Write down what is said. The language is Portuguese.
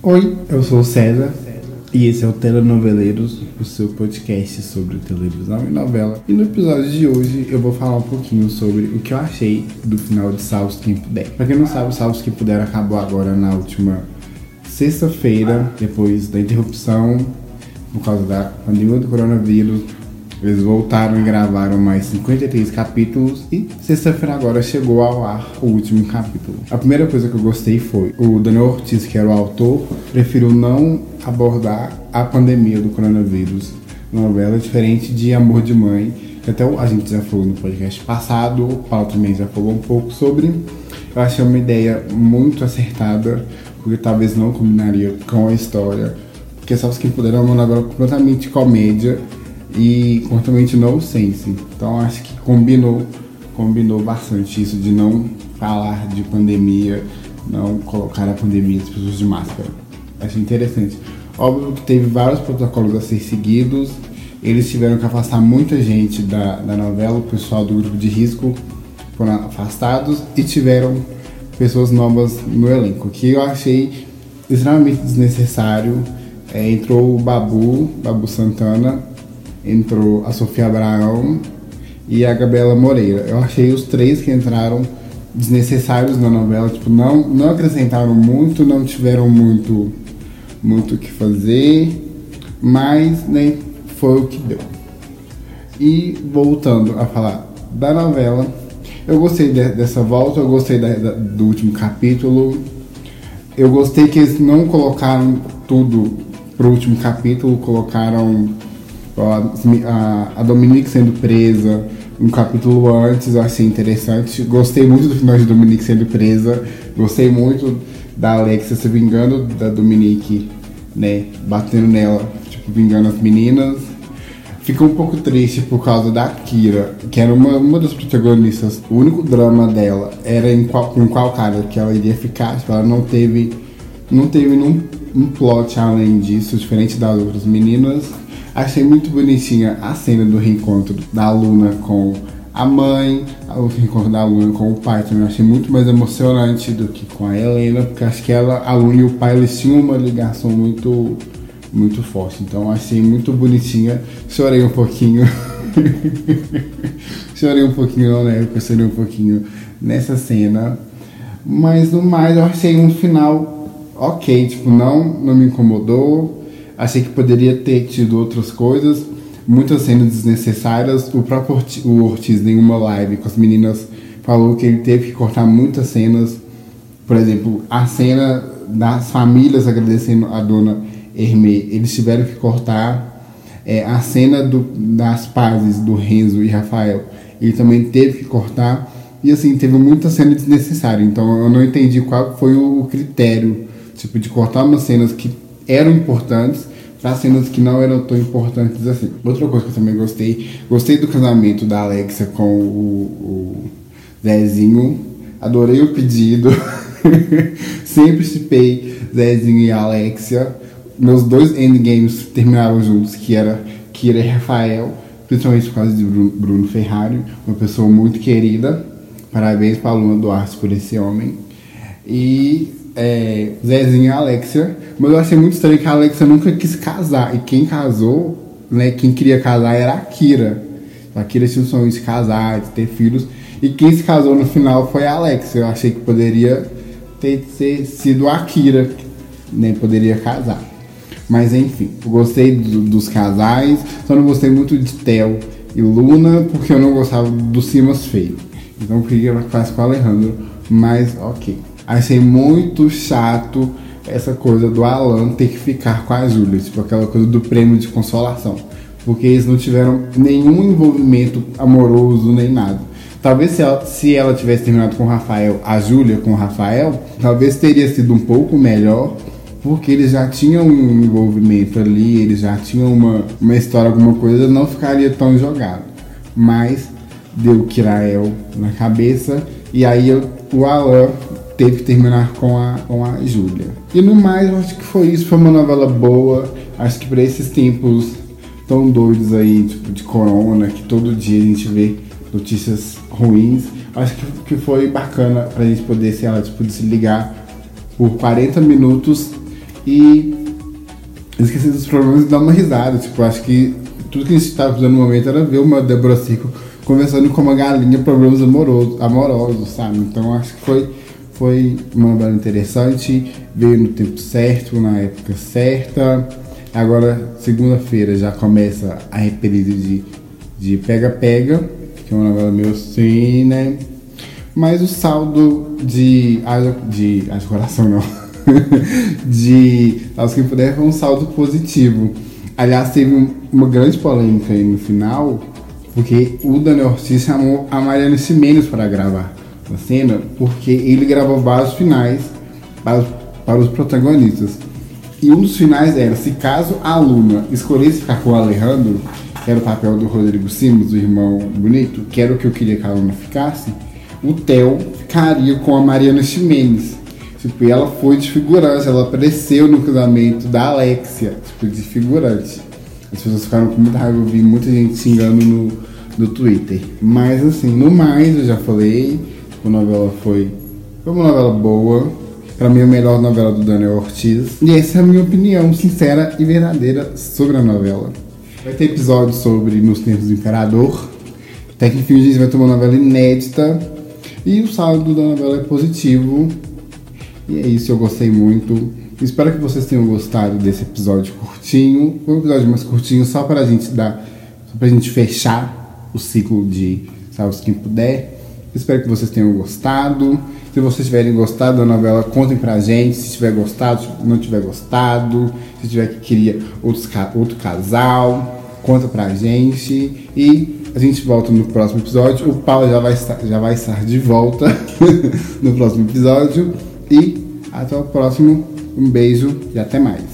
Oi, eu sou o César e esse é o Telenoveleiros, o seu podcast sobre televisão e novela. E no episódio de hoje eu vou falar um pouquinho sobre o que eu achei do final de Salvos Quem Puder. Pra quem não sabe, Salvos Quem Puder acabou agora na última sexta-feira, depois da interrupção por causa da pandemia do coronavírus. Eles voltaram e gravaram mais 53 capítulos e sexta-feira agora chegou ao ar o último capítulo. A primeira coisa que eu gostei foi o Daniel Ortiz, que era o autor, preferiu não abordar a pandemia do coronavírus na novela, diferente de Amor de Mãe, que até a gente já falou no podcast passado, o Paulo também já falou um pouco sobre. Eu achei uma ideia muito acertada, porque talvez não combinaria com a história, porque só os que puderam é uma novela completamente comédia e completamente no sense. Então acho que combinou, combinou bastante isso de não falar de pandemia, não colocar a pandemia das pessoas de máscara. Achei interessante. Óbvio que teve vários protocolos a ser seguidos. Eles tiveram que afastar muita gente da, da novela, o pessoal do grupo de risco foram afastados e tiveram pessoas novas no elenco, que eu achei extremamente desnecessário. É, entrou o Babu, Babu Santana, entrou a Sofia Abraão e a Gabriela Moreira. Eu achei os três que entraram desnecessários na novela, tipo, não, não acrescentaram muito, não tiveram muito muito o que fazer, mas né, foi o que deu. E voltando a falar da novela, eu gostei de, dessa volta, eu gostei da, da, do último capítulo, eu gostei que eles não colocaram tudo pro último capítulo, colocaram a, a Dominique sendo presa um capítulo antes, eu achei interessante. Gostei muito do final de Dominique sendo presa. Gostei muito da Alexia se vingando da Dominique, né? Batendo nela, tipo, vingando as meninas. Ficou um pouco triste por causa da Kira, que era uma, uma das protagonistas. O único drama dela era em qual, com qual cara que ela iria ficar. Tipo, ela não teve, não teve nenhum um plot além disso, diferente das outras meninas. Achei muito bonitinha a cena do reencontro da Luna com a mãe, o reencontro da Luna com o pai também. achei muito mais emocionante do que com a Helena, porque acho que ela, a Luna e o pai eles tinham uma ligação muito, muito forte. Então achei muito bonitinha. Chorei um pouquinho. chorei um pouquinho, não né? Chorei um pouquinho nessa cena. Mas no mais eu achei um final ok, tipo, não, não me incomodou Achei que poderia ter tido outras coisas, muitas cenas desnecessárias. O próprio Ortiz, o Ortiz em uma live com as meninas falou que ele teve que cortar muitas cenas. Por exemplo, a cena das famílias agradecendo a dona Hermê, eles tiveram que cortar. É, a cena do, das pazes do Renzo e Rafael, ele também teve que cortar. E assim, teve muita cena desnecessária. Então eu não entendi qual foi o critério, tipo, de cortar umas cenas que eram importantes para cenas que não eram tão importantes assim. Outra coisa que eu também gostei, gostei do casamento da Alexia com o, o Zezinho. Adorei o pedido. Sempre chipei Zezinho e Alexia. Meus dois endgames terminaram juntos, que era Kira e Rafael, principalmente por causa de Bruno Ferrari, uma pessoa muito querida. Parabéns para a Luna Duarte por esse homem. E é, Zezinho e Alexia. Mas eu achei muito estranho que a Alexia nunca quis casar. E quem casou, né, quem queria casar era a Kira. A Kira tinha o sonho de casar, de ter filhos. E quem se casou no final foi a Alexia. Eu achei que poderia ter, ter sido a Kira, né, poderia casar. Mas enfim, gostei do, dos casais, só não gostei muito de Tel e Luna, porque eu não gostava do Simas feio. Então queria que ela com o Alejandro, mas ok. Achei muito chato essa coisa do Alan ter que ficar com a Júlia, tipo aquela coisa do prêmio de consolação. Porque eles não tiveram nenhum envolvimento amoroso nem nada. Talvez se ela, se ela tivesse terminado com o Rafael, a Júlia com o Rafael, talvez teria sido um pouco melhor, porque eles já tinham um envolvimento ali, eles já tinham uma, uma história, alguma coisa, não ficaria tão jogado. Mas deu Kirael na cabeça, e aí o Alan teve que terminar com a, com a Júlia. E no mais, eu acho que foi isso. Foi uma novela boa. Acho que para esses tempos tão doidos aí, tipo, de corona, que todo dia a gente vê notícias ruins, acho que, que foi bacana pra gente poder, sei lá, tipo, desligar por 40 minutos e esquecer dos problemas e dar uma risada. Tipo, acho que tudo que a gente estava fazendo no momento era ver uma Débora Seco conversando com uma galinha problemas amorosos, amorosos sabe? Então acho que foi, foi uma novela interessante, veio no tempo certo, na época certa. Agora, segunda-feira, já começa a reprise de, de Pega Pega, que é uma novela meio assim, né? Mas o saldo de. de. de coração não. de Aos Quem Puder foi um saldo positivo. Aliás, teve uma grande polêmica aí no final, porque o Daniel Ortiz chamou a Mariana Ximenes para gravar a cena, porque ele gravou vários finais para, para os protagonistas. E um dos finais era, se caso a aluna escolhesse ficar com o Alejandro, que era o papel do Rodrigo Simos, do irmão bonito, que era o que eu queria que a aluna ficasse, o Theo ficaria com a Mariana Ximenes. Tipo, e ela foi de figurante, ela apareceu no casamento da Alexia, tipo, de figurante. As pessoas ficaram com muita raiva, eu vi muita gente xingando no, no Twitter. Mas assim, no mais, eu já falei, a novela foi, foi uma novela boa. Pra mim, a melhor novela do Daniel Ortiz. E essa é a minha opinião sincera e verdadeira sobre a novela. Vai ter episódio sobre Nos Tempos do Imperador. Até que enfim a gente vai ter uma novela inédita. E o saldo da novela é positivo. E é isso, eu gostei muito. Espero que vocês tenham gostado desse episódio curtinho. Um episódio mais curtinho, só pra gente dar. Só pra gente fechar o ciclo de Salve Quem Puder. Espero que vocês tenham gostado. Se vocês tiverem gostado da novela, contem pra gente. Se tiver gostado, se não tiver gostado, se tiver que queria outros, outro casal, conta pra gente. E a gente volta no próximo episódio. O Paulo já vai estar, já vai estar de volta no próximo episódio. E até o próximo. Um beijo e até mais.